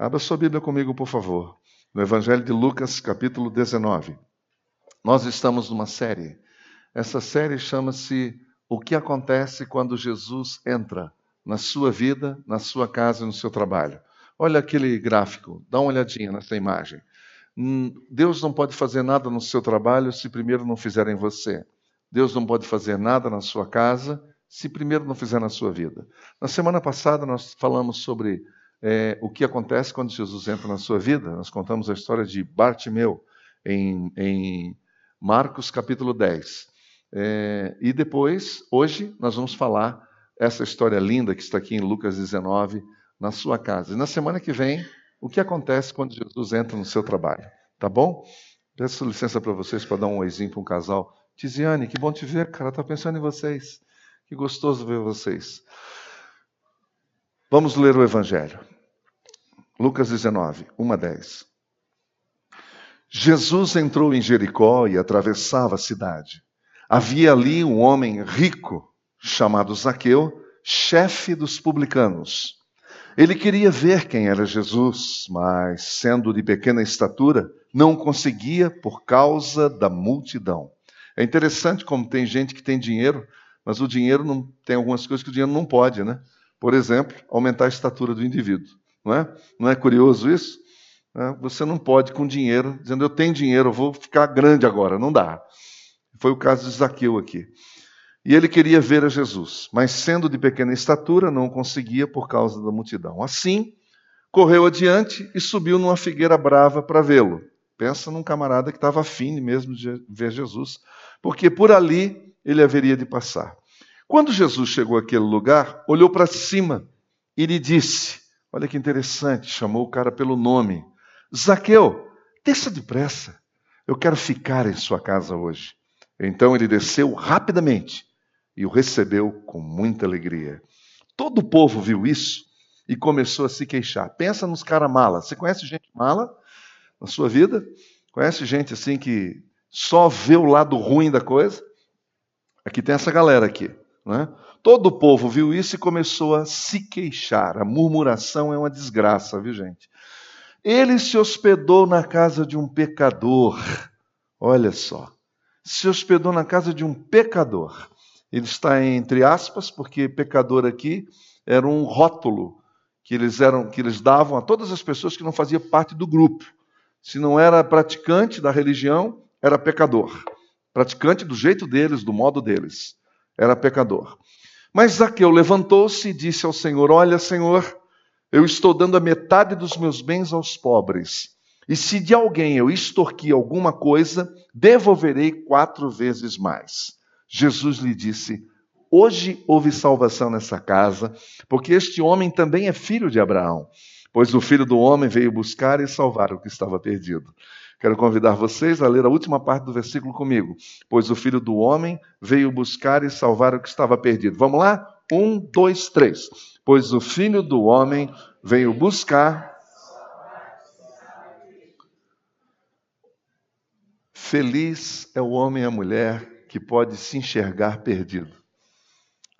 Abra sua Bíblia comigo, por favor, no Evangelho de Lucas, capítulo 19. Nós estamos numa série. Essa série chama-se O que acontece quando Jesus entra na sua vida, na sua casa e no seu trabalho. Olha aquele gráfico, dá uma olhadinha nessa imagem. Hum, Deus não pode fazer nada no seu trabalho se primeiro não fizer em você. Deus não pode fazer nada na sua casa se primeiro não fizer na sua vida. Na semana passada nós falamos sobre é, o que acontece quando Jesus entra na sua vida. Nós contamos a história de Bartimeu em, em Marcos capítulo 10. É, e depois, hoje, nós vamos falar essa história linda que está aqui em Lucas 19, na sua casa. E na semana que vem, o que acontece quando Jesus entra no seu trabalho. Tá bom? Peço licença para vocês para dar um oizinho para um casal. Tiziane, que bom te ver, cara. Estou pensando em vocês. Que gostoso ver vocês. Vamos ler o Evangelho. Lucas 19, 1 a 10. Jesus entrou em Jericó e atravessava a cidade. Havia ali um homem rico, chamado Zaqueu, chefe dos publicanos. Ele queria ver quem era Jesus, mas, sendo de pequena estatura, não conseguia por causa da multidão. É interessante como tem gente que tem dinheiro, mas o dinheiro não tem algumas coisas que o dinheiro não pode, né? Por exemplo, aumentar a estatura do indivíduo. Não é? Não é curioso isso? É, você não pode com dinheiro, dizendo eu tenho dinheiro, eu vou ficar grande agora. Não dá. Foi o caso de Zaqueu aqui. E ele queria ver a Jesus, mas sendo de pequena estatura, não conseguia por causa da multidão. Assim, correu adiante e subiu numa figueira brava para vê-lo. Pensa num camarada que estava afim mesmo de ver Jesus, porque por ali ele haveria de passar. Quando Jesus chegou àquele lugar, olhou para cima e lhe disse: Olha que interessante, chamou o cara pelo nome. Zaqueu, desça depressa, eu quero ficar em sua casa hoje. Então ele desceu rapidamente e o recebeu com muita alegria. Todo o povo viu isso e começou a se queixar. Pensa nos caras mala. Você conhece gente mala na sua vida? Conhece gente assim que só vê o lado ruim da coisa? Aqui tem essa galera aqui. Né? Todo o povo viu isso e começou a se queixar. A murmuração é uma desgraça, viu gente? Ele se hospedou na casa de um pecador. Olha só. Se hospedou na casa de um pecador. Ele está entre aspas, porque pecador aqui era um rótulo que eles, eram, que eles davam a todas as pessoas que não faziam parte do grupo. Se não era praticante da religião, era pecador. Praticante do jeito deles, do modo deles. Era pecador. Mas Zaqueu levantou-se e disse ao Senhor: Olha, Senhor, eu estou dando a metade dos meus bens aos pobres. E se de alguém eu extorquir alguma coisa, devolverei quatro vezes mais. Jesus lhe disse: Hoje houve salvação nessa casa, porque este homem também é filho de Abraão, pois o filho do homem veio buscar e salvar o que estava perdido. Quero convidar vocês a ler a última parte do versículo comigo. Pois o filho do homem veio buscar e salvar o que estava perdido. Vamos lá? Um, dois, três. Pois o filho do homem veio buscar. Feliz é o homem e a mulher que pode se enxergar perdido.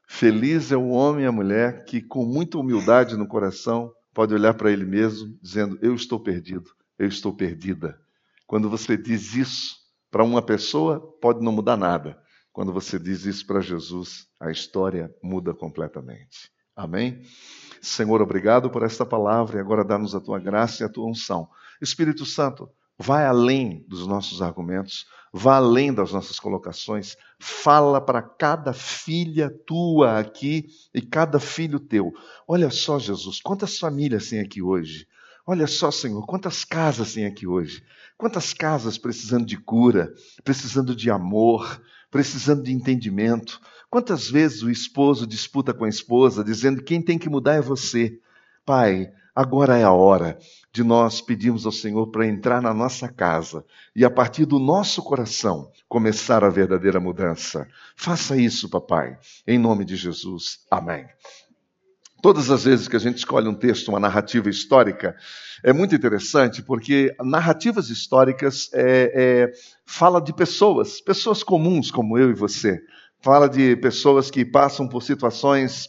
Feliz é o homem e a mulher que, com muita humildade no coração, pode olhar para ele mesmo, dizendo: Eu estou perdido, eu estou perdida. Quando você diz isso para uma pessoa, pode não mudar nada. Quando você diz isso para Jesus, a história muda completamente. Amém? Senhor, obrigado por esta palavra e agora dá-nos a tua graça e a tua unção. Espírito Santo, vai além dos nossos argumentos, vá além das nossas colocações, fala para cada filha tua aqui e cada filho teu. Olha só, Jesus, quantas famílias tem aqui hoje? Olha só, Senhor, quantas casas tem aqui hoje? Quantas casas precisando de cura, precisando de amor, precisando de entendimento? Quantas vezes o esposo disputa com a esposa, dizendo que quem tem que mudar é você? Pai, agora é a hora de nós pedirmos ao Senhor para entrar na nossa casa e, a partir do nosso coração, começar a verdadeira mudança. Faça isso, papai, em nome de Jesus. Amém. Todas as vezes que a gente escolhe um texto, uma narrativa histórica, é muito interessante porque narrativas históricas é, é, fala de pessoas, pessoas comuns como eu e você. Fala de pessoas que passam por situações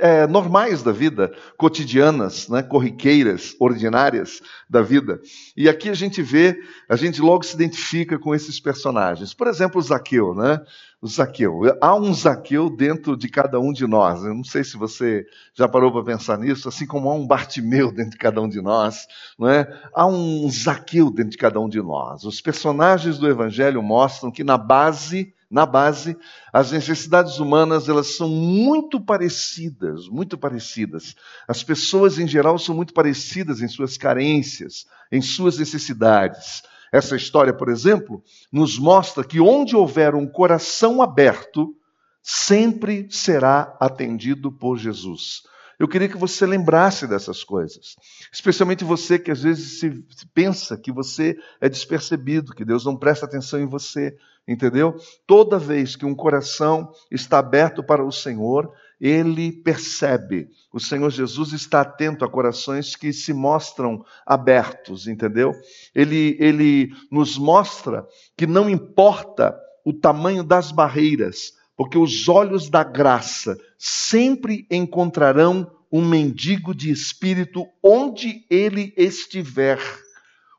é, normais da vida, cotidianas, né, corriqueiras, ordinárias da vida. E aqui a gente vê, a gente logo se identifica com esses personagens. Por exemplo, o Zaqueu, né? O Zaqueu. Há um Zaqueu dentro de cada um de nós. Eu não sei se você já parou para pensar nisso, assim como há um Bartimeu dentro de cada um de nós, não é? Há um Zaqueu dentro de cada um de nós. Os personagens do Evangelho mostram que na base na base, as necessidades humanas elas são muito parecidas, muito parecidas. As pessoas em geral são muito parecidas em suas carências, em suas necessidades. Essa história, por exemplo, nos mostra que onde houver um coração aberto, sempre será atendido por Jesus. Eu queria que você lembrasse dessas coisas, especialmente você que às vezes se pensa que você é despercebido, que Deus não presta atenção em você. Entendeu? Toda vez que um coração está aberto para o Senhor, ele percebe. O Senhor Jesus está atento a corações que se mostram abertos, entendeu? Ele, ele nos mostra que não importa o tamanho das barreiras, porque os olhos da graça sempre encontrarão um mendigo de espírito onde ele estiver.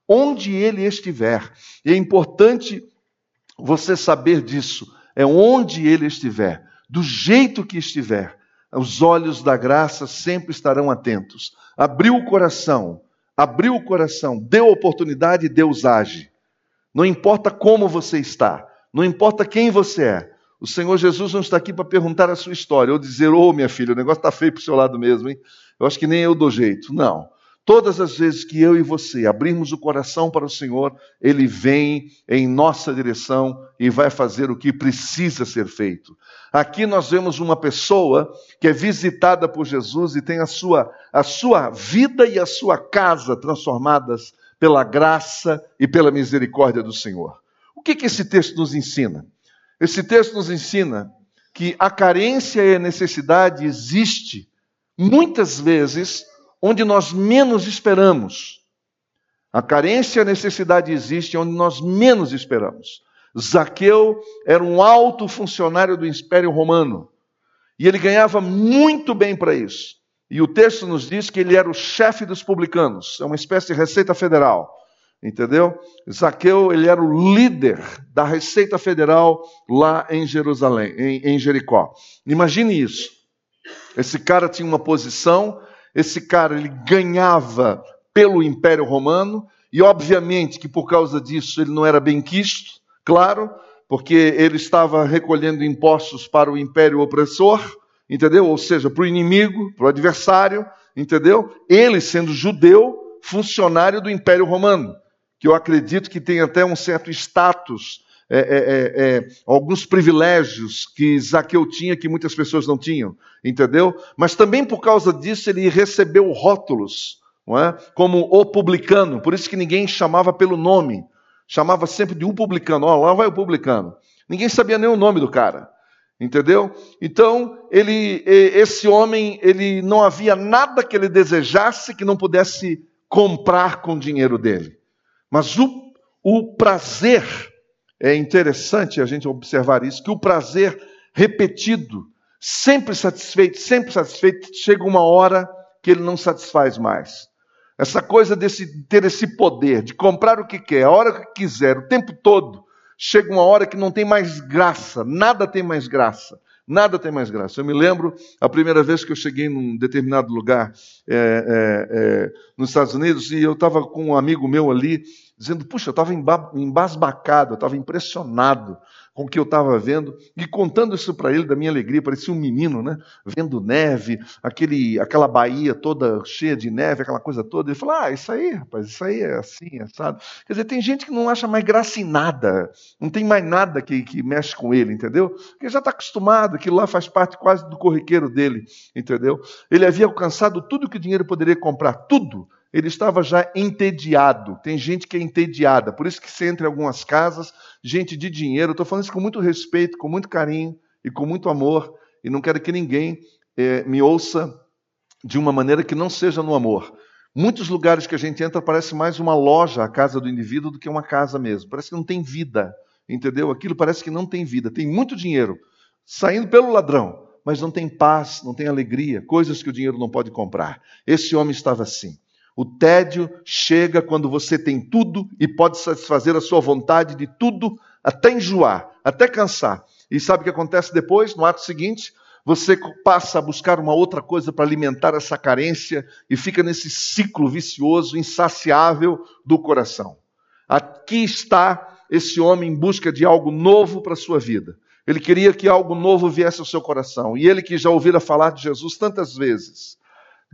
Onde ele estiver. E é importante você saber disso é onde ele estiver, do jeito que estiver, os olhos da graça sempre estarão atentos. Abriu o coração, abriu o coração, deu oportunidade Deus age. Não importa como você está, não importa quem você é. O Senhor Jesus não está aqui para perguntar a sua história ou dizer, ô oh, minha filha, o negócio está feio para o seu lado mesmo, hein? Eu acho que nem eu dou jeito. Não. Todas as vezes que eu e você abrirmos o coração para o Senhor, Ele vem em nossa direção e vai fazer o que precisa ser feito. Aqui nós vemos uma pessoa que é visitada por Jesus e tem a sua, a sua vida e a sua casa transformadas pela graça e pela misericórdia do Senhor. O que, que esse texto nos ensina? Esse texto nos ensina que a carência e a necessidade existe muitas vezes onde nós menos esperamos. A carência e a necessidade existem onde nós menos esperamos. Zaqueu era um alto funcionário do Império Romano e ele ganhava muito bem para isso. E o texto nos diz que ele era o chefe dos publicanos, é uma espécie de receita federal, entendeu? Zaqueu ele era o líder da receita federal lá em Jerusalém, em, em Jericó. Imagine isso. Esse cara tinha uma posição esse cara ele ganhava pelo Império Romano e obviamente que por causa disso ele não era bem quisto, claro, porque ele estava recolhendo impostos para o império opressor, entendeu? Ou seja, para o inimigo, para o adversário, entendeu? Ele sendo judeu, funcionário do Império Romano, que eu acredito que tem até um certo status é, é, é, é, alguns privilégios que Zaqueu tinha que muitas pessoas não tinham, entendeu? Mas também por causa disso ele recebeu rótulos, é? como o publicano, por isso que ninguém chamava pelo nome, chamava sempre de um publicano, ó, lá vai o publicano. Ninguém sabia nem o nome do cara. Entendeu? Então, ele, esse homem, ele não havia nada que ele desejasse que não pudesse comprar com o dinheiro dele. Mas o, o prazer é interessante a gente observar isso, que o prazer repetido, sempre satisfeito, sempre satisfeito, chega uma hora que ele não satisfaz mais. Essa coisa desse ter esse poder de comprar o que quer, a hora que quiser, o tempo todo, chega uma hora que não tem mais graça, nada tem mais graça. Nada tem mais graça. Eu me lembro a primeira vez que eu cheguei num determinado lugar é, é, é, nos Estados Unidos e eu estava com um amigo meu ali dizendo: Puxa, eu estava embasbacado, eu estava impressionado com o que eu estava vendo, e contando isso para ele da minha alegria, parecia um menino, né? Vendo neve, aquele, aquela baía toda cheia de neve, aquela coisa toda. Ele falou: Ah, isso aí, rapaz, isso aí é assim, é sabe? Quer dizer, tem gente que não acha mais graça em nada, não tem mais nada que, que mexe com ele, entendeu? Porque já está acostumado, aquilo lá faz parte quase do corriqueiro dele, entendeu? Ele havia alcançado tudo que o dinheiro poderia comprar, tudo ele estava já entediado. Tem gente que é entediada, por isso que você entra em algumas casas, gente de dinheiro. Estou falando isso com muito respeito, com muito carinho e com muito amor, e não quero que ninguém é, me ouça de uma maneira que não seja no amor. Muitos lugares que a gente entra parece mais uma loja, a casa do indivíduo, do que uma casa mesmo. Parece que não tem vida, entendeu? Aquilo parece que não tem vida. Tem muito dinheiro saindo pelo ladrão, mas não tem paz, não tem alegria, coisas que o dinheiro não pode comprar. Esse homem estava assim. O tédio chega quando você tem tudo e pode satisfazer a sua vontade de tudo, até enjoar, até cansar. E sabe o que acontece depois, no ato seguinte? Você passa a buscar uma outra coisa para alimentar essa carência e fica nesse ciclo vicioso, insaciável do coração. Aqui está esse homem em busca de algo novo para a sua vida. Ele queria que algo novo viesse ao seu coração. E ele que já ouvira falar de Jesus tantas vezes,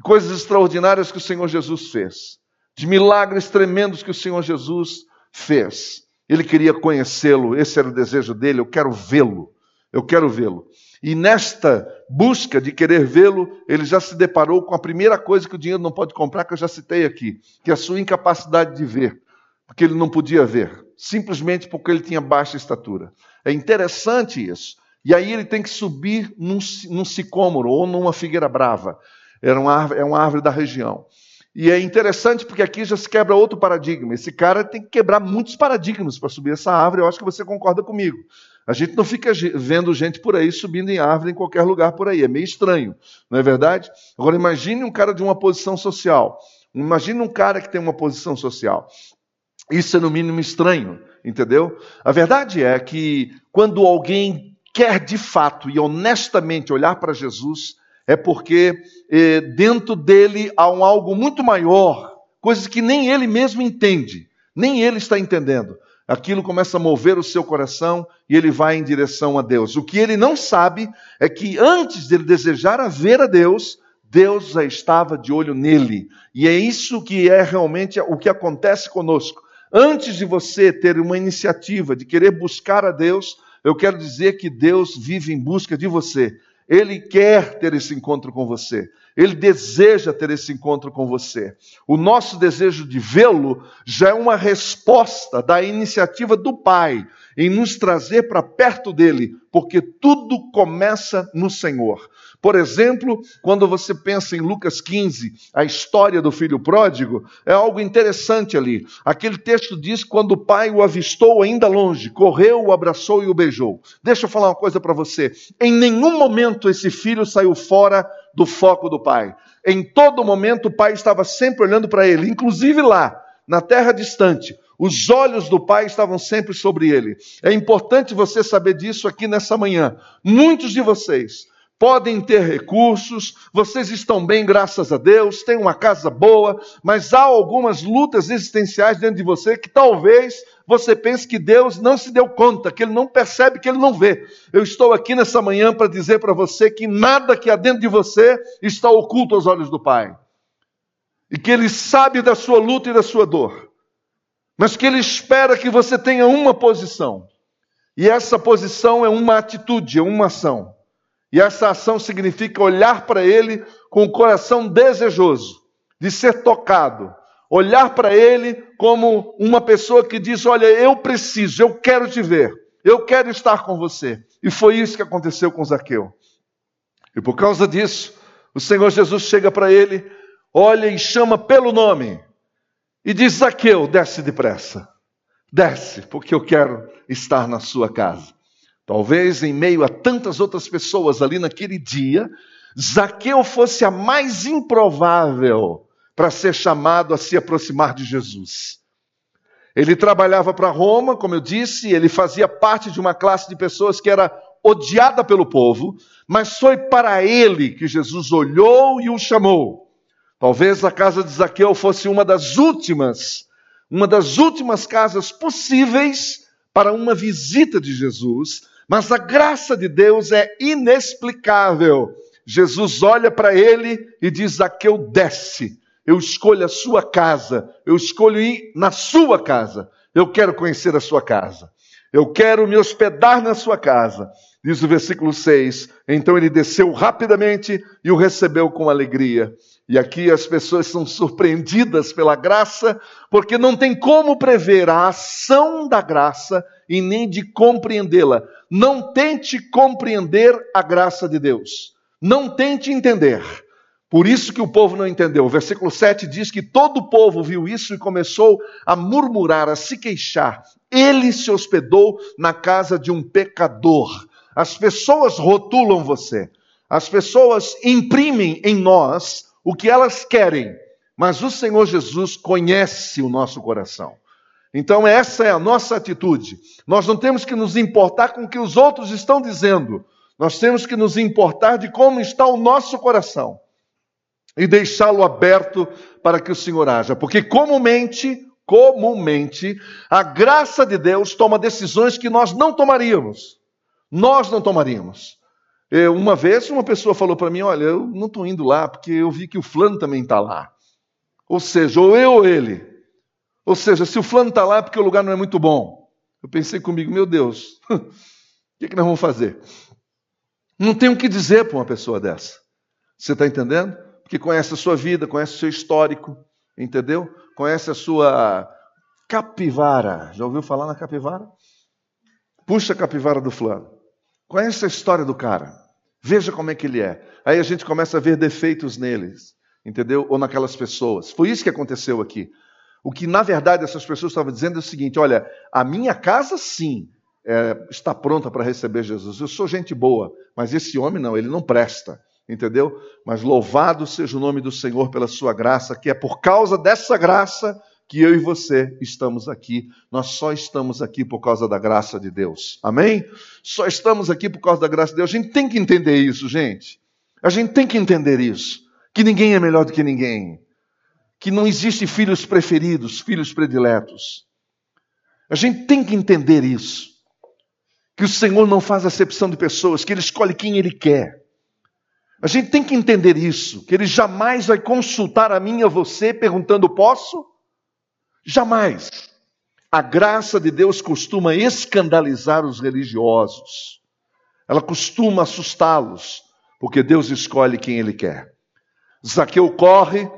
coisas extraordinárias que o Senhor Jesus fez, de milagres tremendos que o Senhor Jesus fez. Ele queria conhecê-lo, esse era o desejo dele, eu quero vê-lo. Eu quero vê-lo. E nesta busca de querer vê-lo, ele já se deparou com a primeira coisa que o dinheiro não pode comprar, que eu já citei aqui, que é a sua incapacidade de ver, porque ele não podia ver, simplesmente porque ele tinha baixa estatura. É interessante isso. E aí ele tem que subir num, num sicômoro ou numa figueira brava. Era uma árvore, é uma árvore da região. E é interessante porque aqui já se quebra outro paradigma. Esse cara tem que quebrar muitos paradigmas para subir essa árvore. Eu acho que você concorda comigo. A gente não fica vendo gente por aí subindo em árvore em qualquer lugar por aí. É meio estranho, não é verdade? Agora imagine um cara de uma posição social. Imagine um cara que tem uma posição social. Isso é no mínimo estranho entendeu? A verdade é que quando alguém quer de fato e honestamente olhar para Jesus, é porque eh, dentro dele há um algo muito maior, coisas que nem ele mesmo entende, nem ele está entendendo. Aquilo começa a mover o seu coração e ele vai em direção a Deus. O que ele não sabe é que antes dele desejar a ver a Deus, Deus já estava de olho nele. E é isso que é realmente o que acontece conosco. Antes de você ter uma iniciativa de querer buscar a Deus, eu quero dizer que Deus vive em busca de você. Ele quer ter esse encontro com você. Ele deseja ter esse encontro com você. O nosso desejo de vê-lo já é uma resposta da iniciativa do Pai em nos trazer para perto dele, porque tudo começa no Senhor. Por exemplo, quando você pensa em Lucas 15, a história do filho pródigo, é algo interessante ali. Aquele texto diz: quando o pai o avistou ainda longe, correu, o abraçou e o beijou. Deixa eu falar uma coisa para você. Em nenhum momento esse filho saiu fora do foco do pai. Em todo momento o pai estava sempre olhando para ele, inclusive lá, na terra distante. Os olhos do Pai estavam sempre sobre ele. É importante você saber disso aqui nessa manhã. Muitos de vocês podem ter recursos, vocês estão bem, graças a Deus, têm uma casa boa, mas há algumas lutas existenciais dentro de você que talvez você pense que Deus não se deu conta, que Ele não percebe, que Ele não vê. Eu estou aqui nessa manhã para dizer para você que nada que há dentro de você está oculto aos olhos do Pai. E que Ele sabe da sua luta e da sua dor. Mas que Ele espera que você tenha uma posição. E essa posição é uma atitude, é uma ação. E essa ação significa olhar para ele com o coração desejoso de ser tocado, olhar para ele como uma pessoa que diz: Olha, eu preciso, eu quero te ver, eu quero estar com você. E foi isso que aconteceu com Zaqueu. E por causa disso, o Senhor Jesus chega para ele, olha e chama pelo nome, e diz: Zaqueu, desce depressa, desce, porque eu quero estar na sua casa. Talvez em meio a tantas outras pessoas ali naquele dia, Zaqueu fosse a mais improvável para ser chamado a se aproximar de Jesus. Ele trabalhava para Roma, como eu disse, ele fazia parte de uma classe de pessoas que era odiada pelo povo, mas foi para ele que Jesus olhou e o chamou. Talvez a casa de Zaqueu fosse uma das últimas, uma das últimas casas possíveis para uma visita de Jesus, mas a graça de Deus é inexplicável. Jesus olha para ele e diz: Zaqueu, desce. Eu escolho a sua casa. Eu escolho ir na sua casa. Eu quero conhecer a sua casa. Eu quero me hospedar na sua casa. Diz o versículo 6. Então ele desceu rapidamente e o recebeu com alegria. E aqui as pessoas são surpreendidas pela graça, porque não tem como prever a ação da graça e nem de compreendê-la. Não tente compreender a graça de Deus. Não tente entender. Por isso que o povo não entendeu. O versículo 7 diz que todo o povo viu isso e começou a murmurar, a se queixar. Ele se hospedou na casa de um pecador. As pessoas rotulam você. As pessoas imprimem em nós o que elas querem, mas o Senhor Jesus conhece o nosso coração. Então, essa é a nossa atitude. Nós não temos que nos importar com o que os outros estão dizendo, nós temos que nos importar de como está o nosso coração e deixá-lo aberto para que o Senhor haja, porque comumente, comumente, a graça de Deus toma decisões que nós não tomaríamos. Nós não tomaríamos. Eu, uma vez uma pessoa falou para mim: Olha, eu não estou indo lá porque eu vi que o fulano também está lá. Ou seja, ou eu ou ele. Ou seja, se o fulano está lá é porque o lugar não é muito bom. Eu pensei comigo: Meu Deus, o que, que nós vamos fazer? Não tem o que dizer para uma pessoa dessa. Você está entendendo? Porque conhece a sua vida, conhece o seu histórico, entendeu? Conhece a sua capivara. Já ouviu falar na capivara? Puxa a capivara do fulano. Conhece a história do cara. Veja como é que ele é. Aí a gente começa a ver defeitos neles, entendeu? Ou naquelas pessoas. Foi isso que aconteceu aqui. O que na verdade essas pessoas estavam dizendo é o seguinte: olha, a minha casa sim é, está pronta para receber Jesus. Eu sou gente boa, mas esse homem não, ele não presta, entendeu? Mas louvado seja o nome do Senhor pela sua graça, que é por causa dessa graça que eu e você estamos aqui. Nós só estamos aqui por causa da graça de Deus. Amém? Só estamos aqui por causa da graça de Deus. A gente tem que entender isso, gente. A gente tem que entender isso. Que ninguém é melhor do que ninguém. Que não existe filhos preferidos, filhos prediletos. A gente tem que entender isso. Que o Senhor não faz acepção de pessoas, que Ele escolhe quem Ele quer. A gente tem que entender isso, que Ele jamais vai consultar a mim e a você perguntando: posso? Jamais. A graça de Deus costuma escandalizar os religiosos. Ela costuma assustá-los, porque Deus escolhe quem ele quer. Zaqueu corre,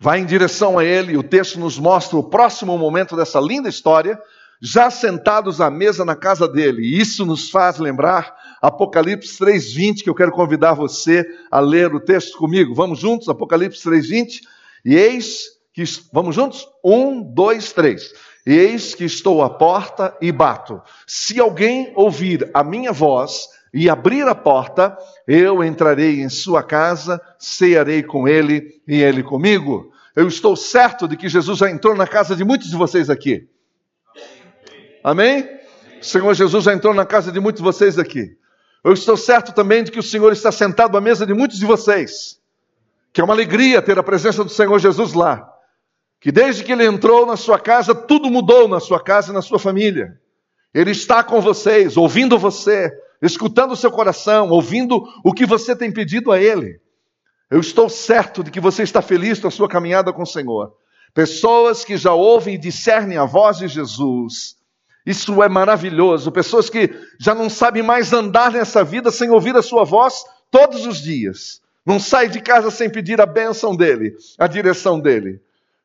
vai em direção a ele, e o texto nos mostra o próximo momento dessa linda história, já sentados à mesa na casa dele. E isso nos faz lembrar Apocalipse 3:20, que eu quero convidar você a ler o texto comigo. Vamos juntos, Apocalipse 3:20. E eis que. Vamos juntos? Um, dois, três. Eis que estou à porta e bato. Se alguém ouvir a minha voz e abrir a porta, eu entrarei em sua casa, cearei com ele e ele comigo. Eu estou certo de que Jesus já entrou na casa de muitos de vocês aqui. Amém? O Senhor Jesus já entrou na casa de muitos de vocês aqui. Eu estou certo também de que o Senhor está sentado à mesa de muitos de vocês. Que é uma alegria ter a presença do Senhor Jesus lá que desde que ele entrou na sua casa, tudo mudou na sua casa e na sua família. Ele está com vocês, ouvindo você, escutando o seu coração, ouvindo o que você tem pedido a ele. Eu estou certo de que você está feliz na sua caminhada com o Senhor. Pessoas que já ouvem e discernem a voz de Jesus. Isso é maravilhoso. Pessoas que já não sabem mais andar nessa vida sem ouvir a sua voz todos os dias. Não sai de casa sem pedir a bênção dele, a direção dele.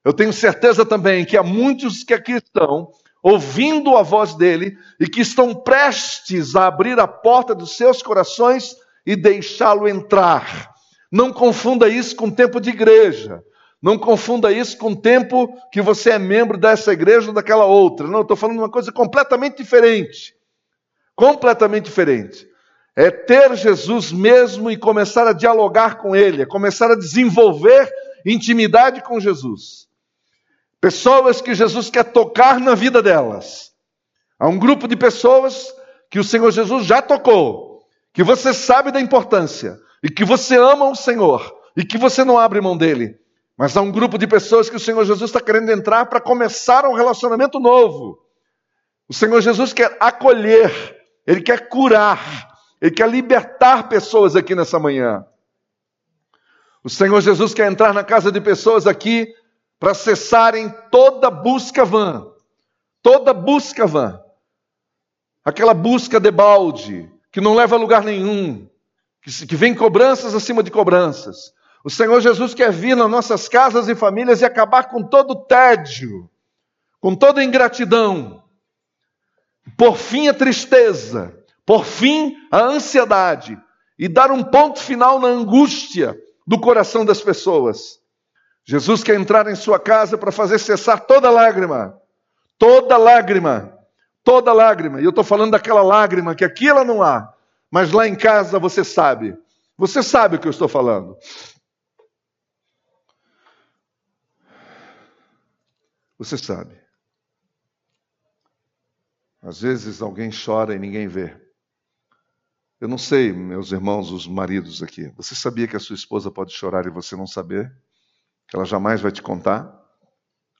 Eu tenho certeza também que há muitos que aqui estão ouvindo a voz dele e que estão prestes a abrir a porta dos seus corações e deixá-lo entrar. Não confunda isso com tempo de igreja. Não confunda isso com o tempo que você é membro dessa igreja ou daquela outra. Não, estou falando de uma coisa completamente diferente. Completamente diferente. É ter Jesus mesmo e começar a dialogar com Ele, é começar a desenvolver intimidade com Jesus. Pessoas que Jesus quer tocar na vida delas. Há um grupo de pessoas que o Senhor Jesus já tocou, que você sabe da importância, e que você ama o Senhor, e que você não abre mão dele. Mas há um grupo de pessoas que o Senhor Jesus está querendo entrar para começar um relacionamento novo. O Senhor Jesus quer acolher, Ele quer curar, Ele quer libertar pessoas aqui nessa manhã. O Senhor Jesus quer entrar na casa de pessoas aqui para cessarem toda busca vã, toda busca vã, aquela busca de balde, que não leva a lugar nenhum, que, que vem cobranças acima de cobranças. O Senhor Jesus quer vir nas nossas casas e famílias e acabar com todo o tédio, com toda a ingratidão, por fim a tristeza, por fim a ansiedade, e dar um ponto final na angústia do coração das pessoas. Jesus quer entrar em sua casa para fazer cessar toda lágrima, toda lágrima, toda lágrima. E eu estou falando daquela lágrima que aqui ela não há, mas lá em casa você sabe Você sabe o que eu estou falando. Você sabe. Às vezes alguém chora e ninguém vê. Eu não sei, meus irmãos, os maridos aqui. Você sabia que a sua esposa pode chorar e você não saber? Que ela jamais vai te contar?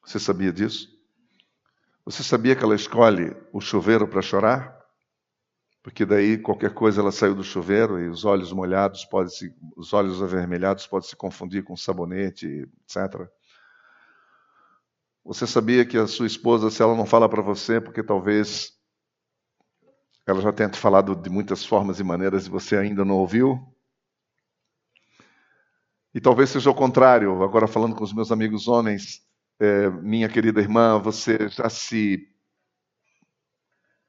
Você sabia disso? Você sabia que ela escolhe o chuveiro para chorar? Porque daí qualquer coisa ela saiu do chuveiro e os olhos molhados podem se, os olhos avermelhados podem se confundir com sabonete, etc. Você sabia que a sua esposa, se ela não fala para você, porque talvez ela já tenha te falado de muitas formas e maneiras e você ainda não ouviu? E talvez seja o contrário, agora falando com os meus amigos homens, é, minha querida irmã, você já se.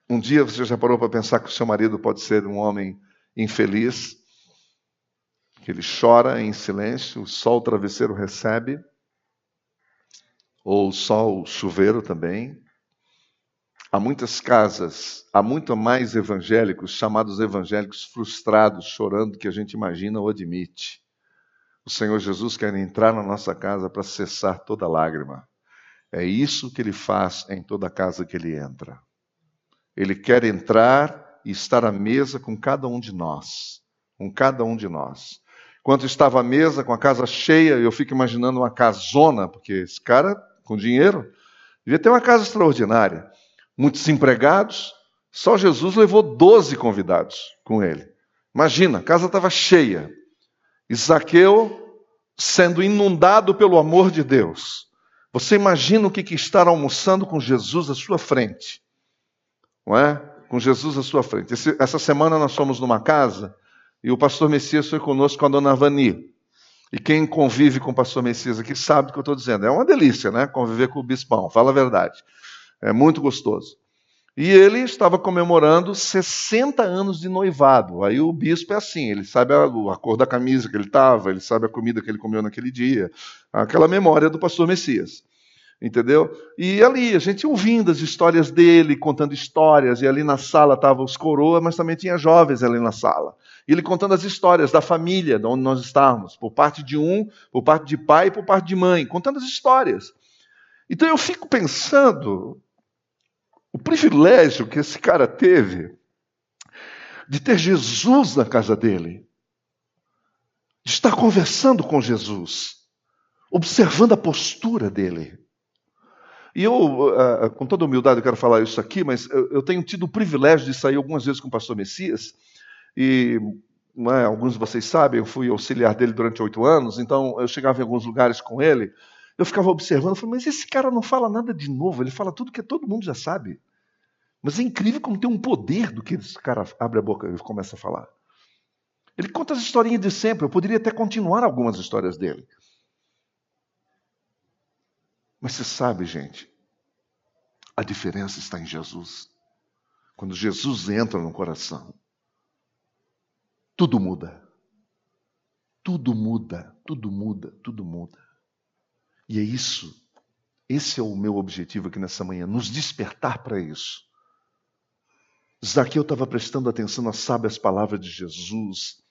Um dia você já parou para pensar que o seu marido pode ser um homem infeliz, que ele chora em silêncio, o sol travesseiro recebe, ou o sol chuveiro também, Há muitas casas, há muito mais evangélicos, chamados evangélicos frustrados, chorando que a gente imagina ou admite. O Senhor Jesus quer entrar na nossa casa para cessar toda lágrima. É isso que ele faz em toda casa que ele entra. Ele quer entrar e estar à mesa com cada um de nós. Com cada um de nós. Quando estava à mesa com a casa cheia, eu fico imaginando uma casona, porque esse cara, com dinheiro, devia ter uma casa extraordinária muitos empregados. Só Jesus levou 12 convidados com ele. Imagina, a casa estava cheia. Isaqueu sendo inundado pelo amor de Deus. Você imagina o que, que estar almoçando com Jesus à sua frente. Não é? Com Jesus à sua frente. Esse, essa semana nós fomos numa casa e o pastor Messias foi conosco com a dona Vani. E quem convive com o pastor Messias aqui sabe o que eu estou dizendo. É uma delícia, né? Conviver com o bispão, fala a verdade. É muito gostoso. E ele estava comemorando 60 anos de noivado. Aí o bispo é assim, ele sabe a, a cor da camisa que ele estava, ele sabe a comida que ele comeu naquele dia, aquela memória do pastor Messias. Entendeu? E ali, a gente ouvindo as histórias dele, contando histórias, e ali na sala estavam os coroas, mas também tinha jovens ali na sala. E ele contando as histórias da família, de onde nós estávamos, por parte de um, por parte de pai por parte de mãe, contando as histórias. Então eu fico pensando, o privilégio que esse cara teve de ter Jesus na casa dele, de estar conversando com Jesus, observando a postura dele. E eu, ah, ah, com toda humildade, eu quero falar isso aqui, mas eu tenho tido o privilégio de sair algumas vezes com o pastor Messias, e é, alguns de vocês sabem, eu fui auxiliar dele durante oito anos, então eu chegava em alguns lugares com ele, eu ficava observando, eu falei, mas esse cara não fala nada de novo, ele fala tudo que todo mundo já sabe. Mas é incrível como tem um poder do que esse cara abre a boca e começa a falar. Ele conta as historinhas de sempre, eu poderia até continuar algumas histórias dele. Mas você sabe, gente, a diferença está em Jesus. Quando Jesus entra no coração, tudo muda. Tudo muda, tudo muda, tudo muda. E é isso. Esse é o meu objetivo aqui nessa manhã, nos despertar para isso. Zaqueu estava prestando atenção às sábias palavras de Jesus,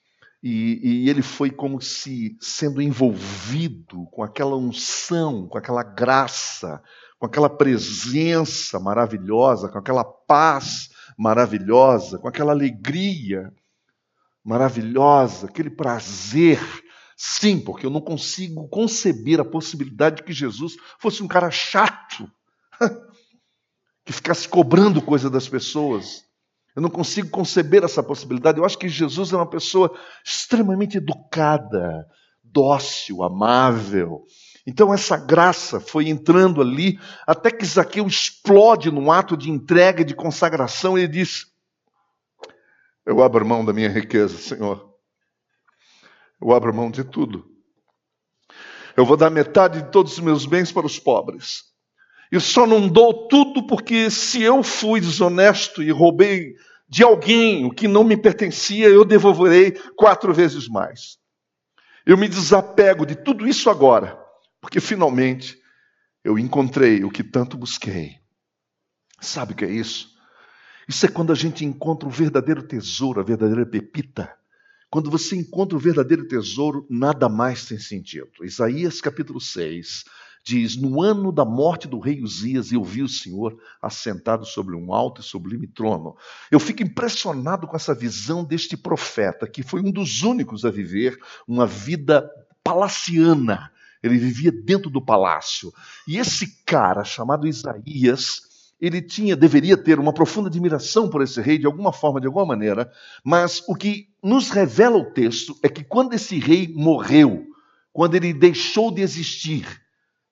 e, e, ele foi como se sendo envolvido com aquela unção, com aquela graça, com aquela presença maravilhosa, com aquela paz maravilhosa, com aquela alegria maravilhosa, aquele prazer Sim, porque eu não consigo conceber a possibilidade de que Jesus fosse um cara chato, que ficasse cobrando coisa das pessoas. Eu não consigo conceber essa possibilidade. Eu acho que Jesus é uma pessoa extremamente educada, dócil, amável. Então essa graça foi entrando ali, até que Zaqueu explode num ato de entrega, de consagração, e ele diz: Eu abro mão da minha riqueza, Senhor. Eu abro mão de tudo. Eu vou dar metade de todos os meus bens para os pobres. Eu só não dou tudo porque se eu fui desonesto e roubei de alguém o que não me pertencia, eu devolverei quatro vezes mais. Eu me desapego de tudo isso agora, porque finalmente eu encontrei o que tanto busquei. Sabe o que é isso? Isso é quando a gente encontra o verdadeiro tesouro, a verdadeira pepita Quando você encontra o verdadeiro tesouro, nada mais tem sentido. Isaías capítulo 6 diz: No ano da morte do rei Uzias, eu vi o Senhor assentado sobre um alto e sublime trono. Eu fico impressionado com essa visão deste profeta, que foi um dos únicos a viver uma vida palaciana. Ele vivia dentro do palácio. E esse cara, chamado Isaías, ele tinha, deveria ter uma profunda admiração por esse rei, de alguma forma, de alguma maneira, mas o que nos revela o texto é que quando esse rei morreu, quando ele deixou de existir,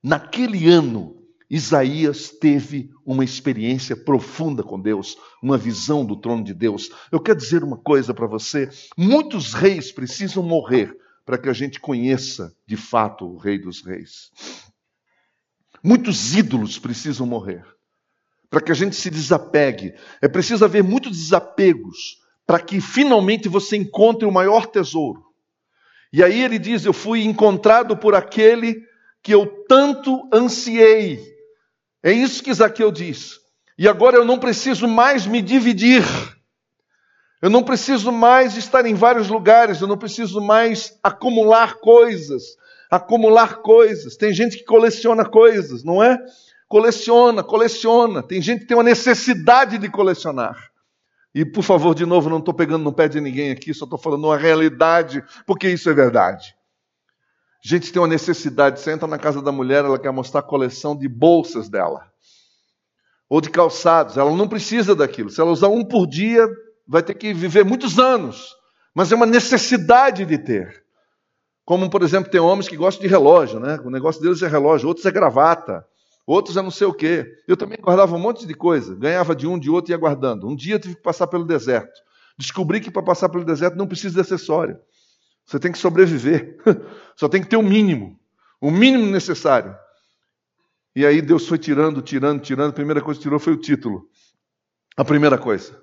naquele ano, Isaías teve uma experiência profunda com Deus, uma visão do trono de Deus. Eu quero dizer uma coisa para você: muitos reis precisam morrer para que a gente conheça de fato o Rei dos Reis. Muitos ídolos precisam morrer para que a gente se desapegue. É preciso haver muitos desapegos para que finalmente você encontre o maior tesouro. E aí ele diz: Eu fui encontrado por aquele que eu tanto ansiei. É isso que Zaqueu diz. E agora eu não preciso mais me dividir. Eu não preciso mais estar em vários lugares, eu não preciso mais acumular coisas, acumular coisas. Tem gente que coleciona coisas, não é? Coleciona, coleciona. Tem gente que tem uma necessidade de colecionar. E, por favor, de novo, não estou pegando no pé de ninguém aqui, só estou falando uma realidade, porque isso é verdade. Gente tem uma necessidade, você entra na casa da mulher, ela quer mostrar a coleção de bolsas dela, ou de calçados, ela não precisa daquilo. Se ela usar um por dia, vai ter que viver muitos anos, mas é uma necessidade de ter. Como, por exemplo, tem homens que gostam de relógio, né? O negócio deles é relógio, outros é gravata outros é não sei o quê. Eu também guardava um monte de coisa, ganhava de um, de outro e ia guardando. Um dia eu tive que passar pelo deserto. Descobri que para passar pelo deserto não precisa de acessório. Você tem que sobreviver. Só tem que ter o mínimo, o mínimo necessário. E aí Deus foi tirando, tirando, tirando. A primeira coisa que tirou foi o título. A primeira coisa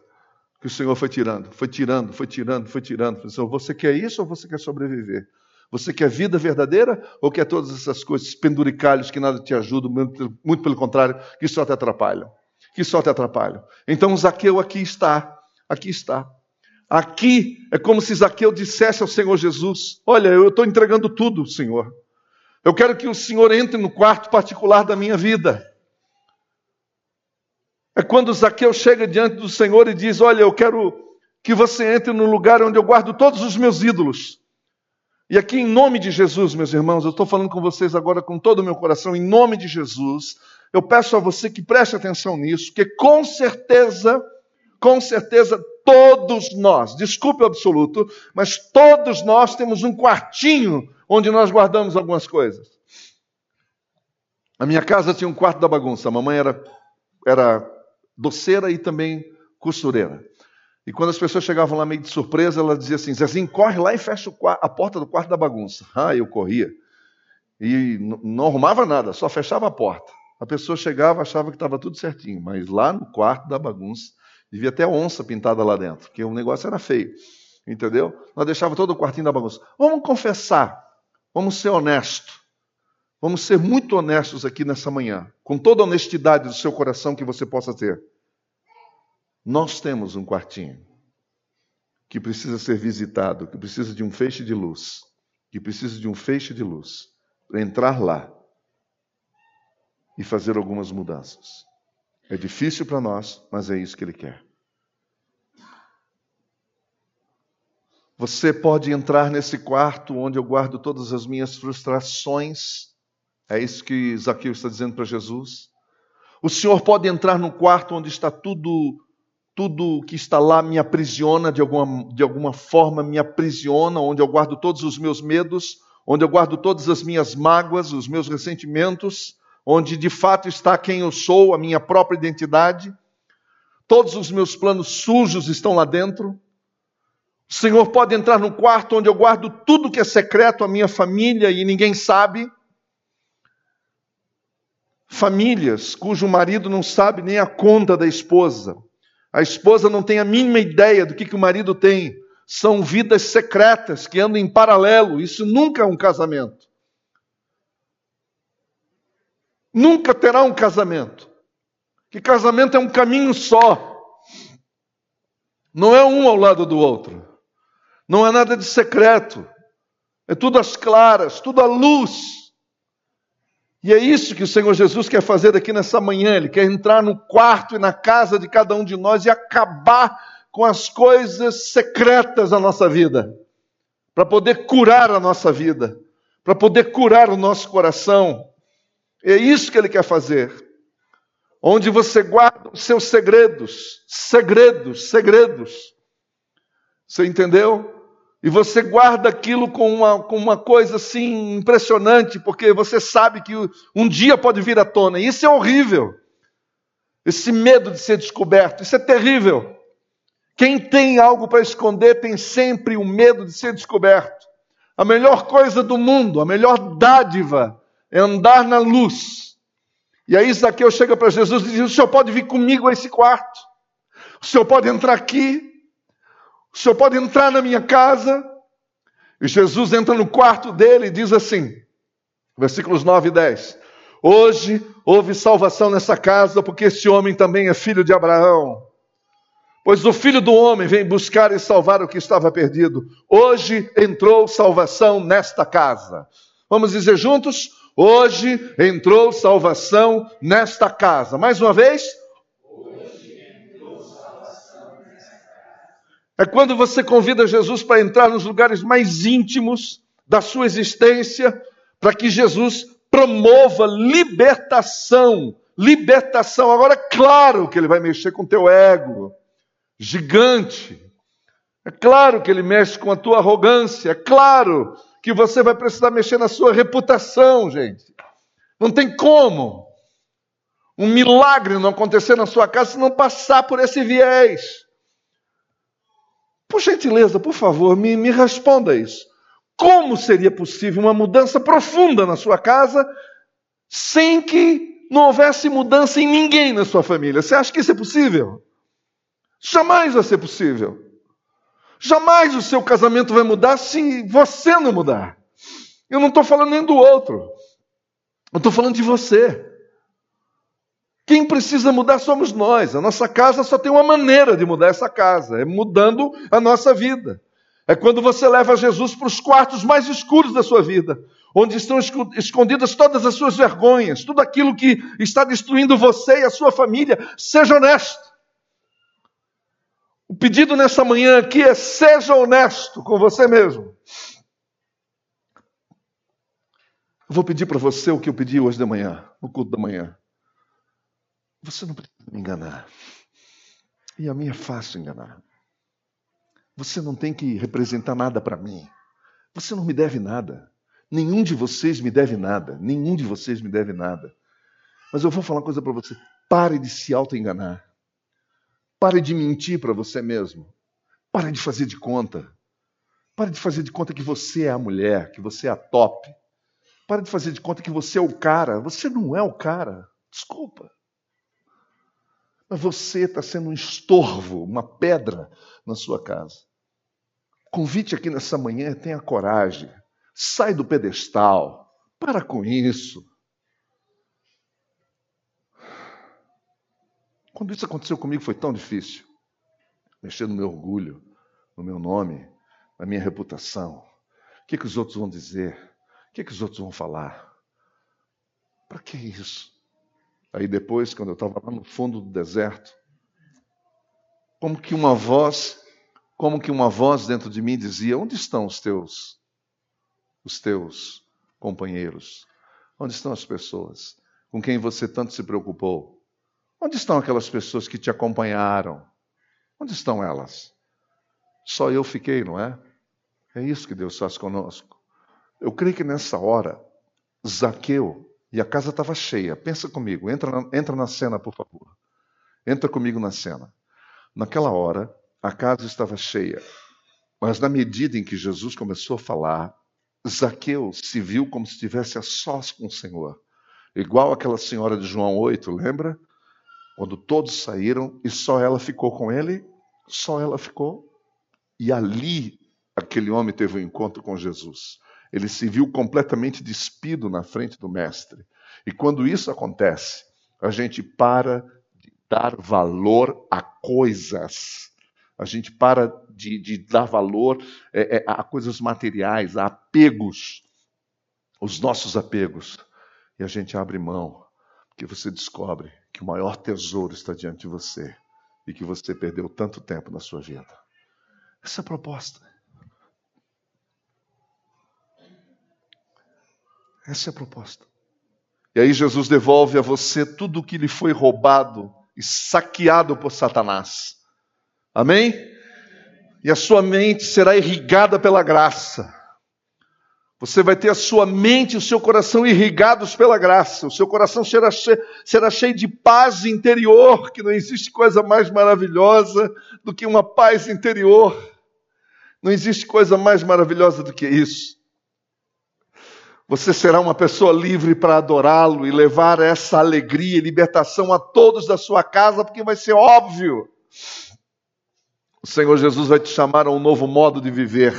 que o Senhor foi tirando, foi tirando, foi tirando, foi tirando. Você quer isso ou você quer sobreviver? Você quer vida verdadeira ou quer todas essas coisas, penduricalhos que nada te ajudam, muito pelo contrário, que só te atrapalham? Que só te atrapalham. Então Zaqueu aqui está, aqui está. Aqui é como se Zaqueu dissesse ao Senhor Jesus: Olha, eu estou entregando tudo, Senhor. Eu quero que o Senhor entre no quarto particular da minha vida. É quando Zaqueu chega diante do Senhor e diz: Olha, eu quero que você entre no lugar onde eu guardo todos os meus ídolos. E aqui, em nome de Jesus, meus irmãos, eu estou falando com vocês agora com todo o meu coração, em nome de Jesus, eu peço a você que preste atenção nisso, que com certeza, com certeza, todos nós, desculpe o absoluto, mas todos nós temos um quartinho onde nós guardamos algumas coisas. A minha casa tinha um quarto da bagunça, a mamãe era, era doceira e também costureira. E quando as pessoas chegavam lá meio de surpresa, ela dizia assim: Zezinho, corre lá e fecha a porta do quarto da bagunça. Ah, eu corria. E não arrumava nada, só fechava a porta. A pessoa chegava, achava que estava tudo certinho, mas lá no quarto da bagunça, devia até onça pintada lá dentro, porque o negócio era feio. Entendeu? Nós deixava todo o quartinho da bagunça. Vamos confessar, vamos ser honestos. Vamos ser muito honestos aqui nessa manhã, com toda a honestidade do seu coração que você possa ter. Nós temos um quartinho que precisa ser visitado, que precisa de um feixe de luz, que precisa de um feixe de luz para entrar lá e fazer algumas mudanças. É difícil para nós, mas é isso que ele quer. Você pode entrar nesse quarto onde eu guardo todas as minhas frustrações. É isso que Zaqueu está dizendo para Jesus. O Senhor pode entrar no quarto onde está tudo tudo que está lá me aprisiona de alguma, de alguma forma, me aprisiona, onde eu guardo todos os meus medos, onde eu guardo todas as minhas mágoas, os meus ressentimentos, onde de fato está quem eu sou, a minha própria identidade. Todos os meus planos sujos estão lá dentro. O Senhor pode entrar no quarto onde eu guardo tudo que é secreto, a minha família e ninguém sabe. Famílias cujo marido não sabe nem a conta da esposa a esposa não tem a mínima ideia do que, que o marido tem. São vidas secretas que andam em paralelo. Isso nunca é um casamento. Nunca terá um casamento. Que casamento é um caminho só. Não é um ao lado do outro. Não há nada de secreto. É tudo às claras, tudo à luz. E é isso que o Senhor Jesus quer fazer aqui nessa manhã. Ele quer entrar no quarto e na casa de cada um de nós e acabar com as coisas secretas da nossa vida, para poder curar a nossa vida, para poder curar o nosso coração. É isso que ele quer fazer. Onde você guarda os seus segredos, segredos, segredos. Você entendeu? E você guarda aquilo com uma, com uma coisa assim impressionante, porque você sabe que um dia pode vir à tona. E isso é horrível. Esse medo de ser descoberto, isso é terrível. Quem tem algo para esconder tem sempre o medo de ser descoberto. A melhor coisa do mundo, a melhor dádiva é andar na luz. E aí Zaqueu chega para Jesus e diz: O senhor pode vir comigo a esse quarto. O senhor pode entrar aqui. O senhor pode entrar na minha casa. E Jesus entra no quarto dele e diz assim, versículos 9 e 10: Hoje houve salvação nessa casa, porque esse homem também é filho de Abraão. Pois o filho do homem vem buscar e salvar o que estava perdido. Hoje entrou salvação nesta casa. Vamos dizer juntos? Hoje entrou salvação nesta casa. Mais uma vez, É quando você convida Jesus para entrar nos lugares mais íntimos da sua existência, para que Jesus promova libertação. Libertação. Agora, é claro que ele vai mexer com teu ego gigante. É claro que ele mexe com a tua arrogância. É claro que você vai precisar mexer na sua reputação, gente. Não tem como um milagre não acontecer na sua casa se não passar por esse viés. Por gentileza, por favor, me, me responda isso. Como seria possível uma mudança profunda na sua casa sem que não houvesse mudança em ninguém na sua família? Você acha que isso é possível? Jamais vai ser possível. Jamais o seu casamento vai mudar se você não mudar. Eu não estou falando nem do outro. Eu estou falando de você. Quem precisa mudar somos nós. A nossa casa só tem uma maneira de mudar essa casa: é mudando a nossa vida. É quando você leva Jesus para os quartos mais escuros da sua vida, onde estão escondidas todas as suas vergonhas, tudo aquilo que está destruindo você e a sua família. Seja honesto. O pedido nessa manhã aqui é: seja honesto com você mesmo. Eu vou pedir para você o que eu pedi hoje de manhã, no culto da manhã. Você não precisa me enganar. E a mim é fácil enganar. Você não tem que representar nada para mim. Você não me deve nada. Nenhum de vocês me deve nada. Nenhum de vocês me deve nada. Mas eu vou falar uma coisa para você. Pare de se auto-enganar. Pare de mentir para você mesmo. Pare de fazer de conta. Pare de fazer de conta que você é a mulher, que você é a top. Pare de fazer de conta que você é o cara. Você não é o cara. Desculpa. Mas você está sendo um estorvo, uma pedra na sua casa. Convite aqui nessa manhã tenha coragem. Sai do pedestal. Para com isso. Quando isso aconteceu comigo foi tão difícil. Mexer no meu orgulho, no meu nome, na minha reputação. O que, que os outros vão dizer? O que, que os outros vão falar? Para que isso? Aí depois, quando eu estava lá no fundo do deserto, como que uma voz, como que uma voz dentro de mim dizia: "Onde estão os teus os teus companheiros? Onde estão as pessoas com quem você tanto se preocupou? Onde estão aquelas pessoas que te acompanharam? Onde estão elas? Só eu fiquei, não é? É isso que Deus faz conosco. Eu creio que nessa hora, Zaqueu e a casa estava cheia. Pensa comigo, entra na, entra na cena, por favor. Entra comigo na cena. Naquela hora, a casa estava cheia. Mas na medida em que Jesus começou a falar, Zaqueu se viu como se estivesse a sós com o Senhor. Igual aquela senhora de João 8, lembra? Quando todos saíram e só ela ficou com ele, só ela ficou. E ali aquele homem teve um encontro com Jesus. Ele se viu completamente despido na frente do Mestre. E quando isso acontece, a gente para de dar valor a coisas. A gente para de, de dar valor é, é, a coisas materiais, a apegos, os nossos apegos. E a gente abre mão, porque você descobre que o maior tesouro está diante de você e que você perdeu tanto tempo na sua vida. Essa é a proposta. Essa é a proposta. E aí Jesus devolve a você tudo o que lhe foi roubado e saqueado por Satanás. Amém? E a sua mente será irrigada pela graça. Você vai ter a sua mente e o seu coração irrigados pela graça. O seu coração será cheio, será cheio de paz interior, que não existe coisa mais maravilhosa do que uma paz interior. Não existe coisa mais maravilhosa do que isso. Você será uma pessoa livre para adorá-lo e levar essa alegria e libertação a todos da sua casa, porque vai ser óbvio. O Senhor Jesus vai te chamar a um novo modo de viver,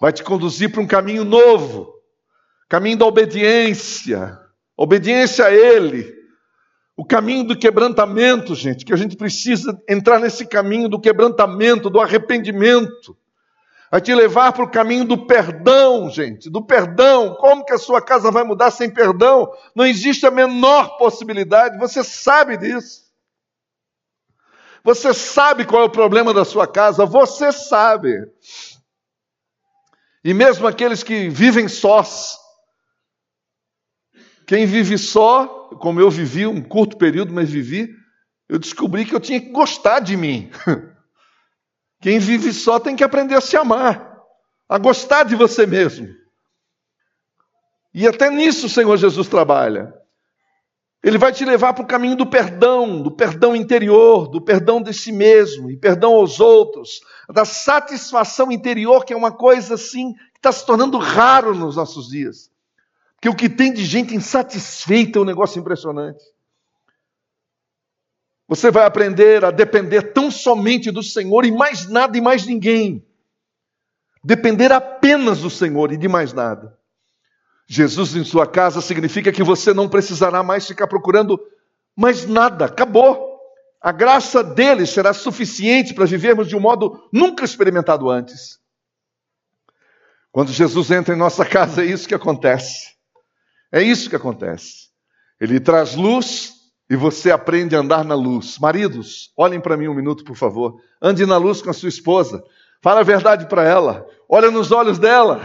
vai te conduzir para um caminho novo. Caminho da obediência, obediência a Ele, o caminho do quebrantamento, gente, que a gente precisa entrar nesse caminho do quebrantamento, do arrependimento vai te levar para o caminho do perdão, gente, do perdão. Como que a sua casa vai mudar sem perdão? Não existe a menor possibilidade, você sabe disso. Você sabe qual é o problema da sua casa, você sabe. E mesmo aqueles que vivem sós, quem vive só, como eu vivi um curto período, mas vivi, eu descobri que eu tinha que gostar de mim. Quem vive só tem que aprender a se amar, a gostar de você mesmo. E até nisso o Senhor Jesus trabalha. Ele vai te levar para o caminho do perdão, do perdão interior, do perdão de si mesmo e perdão aos outros, da satisfação interior, que é uma coisa assim que está se tornando raro nos nossos dias. Porque o que tem de gente insatisfeita é um negócio impressionante. Você vai aprender a depender tão somente do Senhor e mais nada e mais ninguém. Depender apenas do Senhor e de mais nada. Jesus em sua casa significa que você não precisará mais ficar procurando mais nada, acabou. A graça dele será suficiente para vivermos de um modo nunca experimentado antes. Quando Jesus entra em nossa casa, é isso que acontece. É isso que acontece. Ele traz luz e você aprende a andar na luz. Maridos, olhem para mim um minuto, por favor. Ande na luz com a sua esposa. Fala a verdade para ela. Olha nos olhos dela.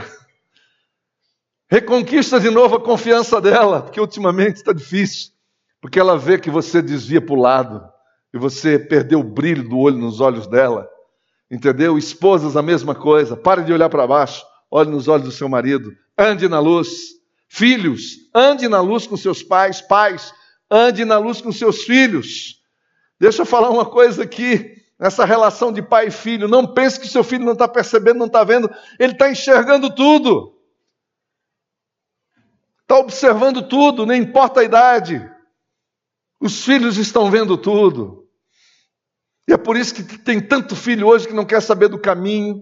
Reconquista de novo a confiança dela, porque ultimamente está difícil. Porque ela vê que você desvia para o lado e você perdeu o brilho do olho nos olhos dela. Entendeu? Esposas, a mesma coisa. Pare de olhar para baixo. Olhe nos olhos do seu marido. Ande na luz. Filhos, ande na luz com seus pais. Pais, ande na luz com seus filhos. Deixa eu falar uma coisa aqui, nessa relação de pai e filho. Não pense que seu filho não está percebendo, não está vendo, ele está enxergando tudo. Está observando tudo, nem importa a idade. Os filhos estão vendo tudo. E é por isso que tem tanto filho hoje que não quer saber do caminho,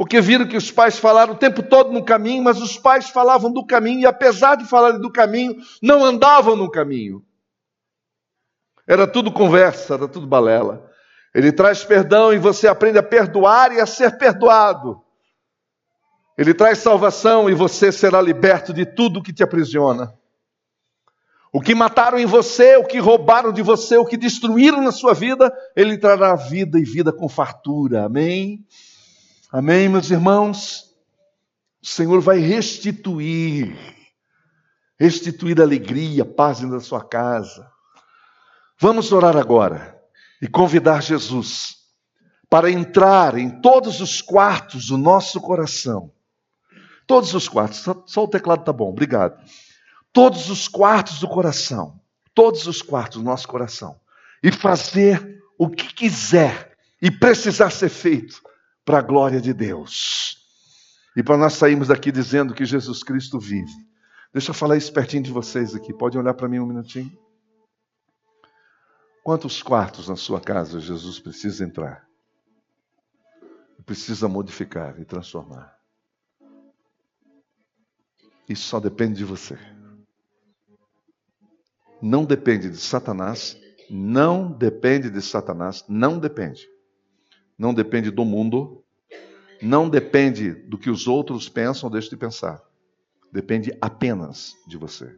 porque viram que os pais falaram o tempo todo no caminho, mas os pais falavam do caminho, e apesar de falarem do caminho, não andavam no caminho. Era tudo conversa, era tudo balela. Ele traz perdão e você aprende a perdoar e a ser perdoado. Ele traz salvação e você será liberto de tudo que te aprisiona. O que mataram em você, o que roubaram de você, o que destruíram na sua vida, ele trará vida e vida com fartura. Amém? Amém, meus irmãos? O Senhor vai restituir, restituir alegria, paz na sua casa. Vamos orar agora e convidar Jesus para entrar em todos os quartos do nosso coração. Todos os quartos, só, só o teclado tá bom, obrigado. Todos os quartos do coração, todos os quartos do nosso coração, e fazer o que quiser e precisar ser feito para a glória de Deus. E para nós sairmos daqui dizendo que Jesus Cristo vive. Deixa eu falar isso pertinho de vocês aqui. Pode olhar para mim um minutinho? Quantos quartos na sua casa Jesus precisa entrar? Precisa modificar e transformar. Isso só depende de você. Não depende de Satanás. Não depende de Satanás. Não depende. Não depende do mundo, não depende do que os outros pensam ou deixam de pensar. Depende apenas de você.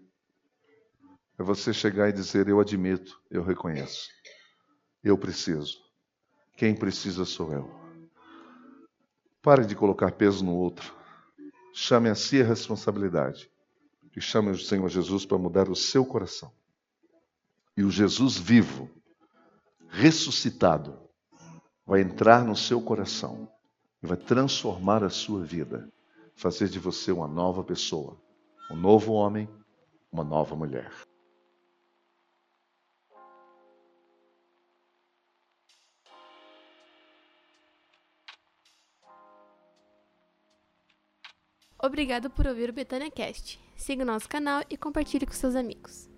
É você chegar e dizer: Eu admito, eu reconheço, eu preciso. Quem precisa sou eu. Pare de colocar peso no outro. Chame a si a responsabilidade. E chame o Senhor Jesus para mudar o seu coração. E o Jesus vivo, ressuscitado, vai entrar no seu coração e vai transformar a sua vida, fazer de você uma nova pessoa, um novo homem, uma nova mulher. Obrigado por ouvir o Betânia Cast. Siga o nosso canal e compartilhe com seus amigos.